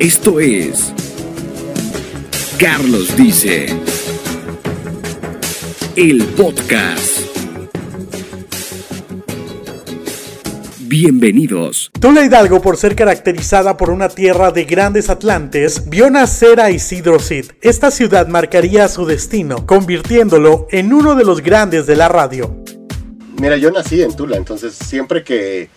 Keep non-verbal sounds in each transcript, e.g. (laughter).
Esto es Carlos Dice, el podcast. Bienvenidos. Tula Hidalgo, por ser caracterizada por una tierra de grandes atlantes, vio nacer a Isidro Cid. Esta ciudad marcaría su destino, convirtiéndolo en uno de los grandes de la radio. Mira, yo nací en Tula, entonces siempre que,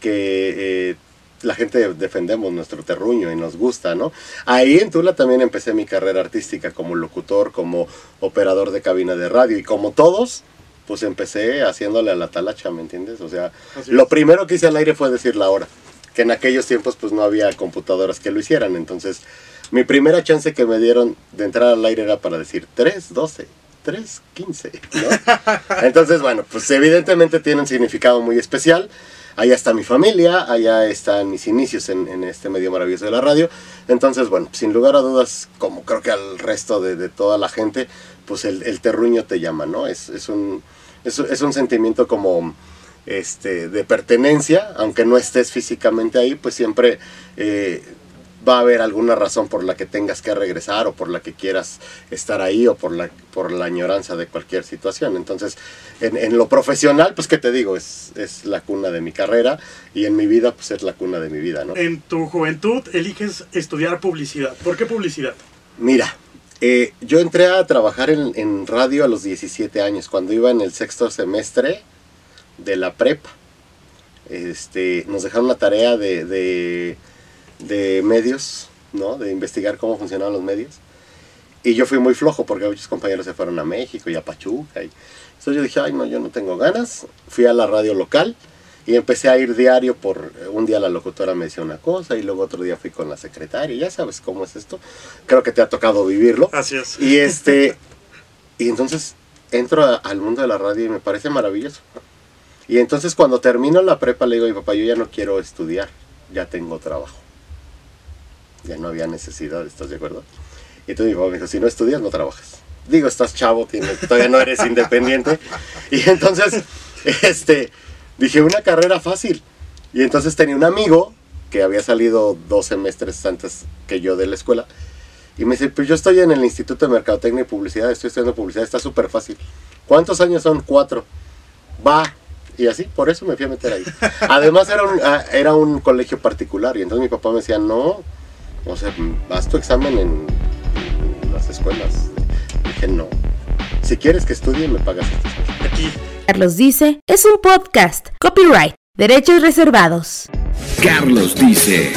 que eh, la gente defendemos nuestro terruño y nos gusta, ¿no? Ahí en Tula también empecé mi carrera artística como locutor, como operador de cabina de radio y como todos, pues empecé haciéndole a la talacha, ¿me entiendes? O sea, lo primero que hice al aire fue decir la hora, que en aquellos tiempos pues no había computadoras que lo hicieran, entonces mi primera chance que me dieron de entrar al aire era para decir 3, 12. 3, 15, ¿no? (laughs) Entonces, bueno, pues evidentemente tiene un significado muy especial allá está mi familia, allá están mis inicios en, este medio maravilloso de la radio. Entonces, bueno, sin lugar a dudas, como creo que al resto de, toda la gente, pues el, terruño te llama, ¿no? Es, un, es, un sentimiento como este, de pertenencia, aunque no estés físicamente ahí, pues siempre... Eh, va a haber alguna razón por la que tengas que regresar o por la que quieras estar ahí o por la, por la añoranza de cualquier situación. Entonces, en, lo profesional, pues, ¿qué te digo? Es, es, la cuna de mi carrera y en mi vida, pues, es la cuna de mi vida, ¿no? En tu juventud eliges estudiar publicidad. ¿Por qué publicidad? Mira, eh, yo entré a trabajar en, radio a los 17 años, cuando iba en el sexto semestre de la prepa. Este, nos dejaron la tarea de de medios, ¿no? De investigar cómo funcionaban los medios. Y yo fui muy flojo porque muchos compañeros se fueron a México y a Pachuca. Y... Entonces yo dije, ay, no, yo no tengo ganas. Fui a la radio local y empecé a ir diario por... Un día la locutora me decía una cosa y luego otro día fui con la secretaria. Ya sabes cómo es esto. Creo que te ha tocado vivirlo. Así es. Y, este, (laughs) y entonces entro al mundo de la radio y me parece maravilloso. Y entonces cuando termino la prepa le digo a mi papá, yo ya no quiero estudiar, ya tengo trabajo ya no había necesidad, ¿estás de acuerdo? Y entonces mi papá me dijo, si no estudias, no trabajas. Digo, estás chavo, todavía no eres independiente. Y entonces, este, dije, una carrera fácil. Y entonces tenía un amigo que había salido dos semestres antes que yo de la escuela. Y me dice, pues yo estoy en el Instituto de Mercadotecnia y Publicidad, estoy estudiando publicidad, está súper fácil. ¿Cuántos años son? Cuatro. Va. Y así, por eso me fui a meter ahí. Además era un, ah, era un colegio particular y entonces mi papá me decía, no, o sea, haz tu examen en, las escuelas. Dije, no. Si quieres que estudie, me pagas Aquí. Carlos dice, es un podcast. Copyright. Derechos reservados. Carlos dice.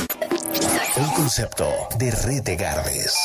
Un concepto de Red de Garbes.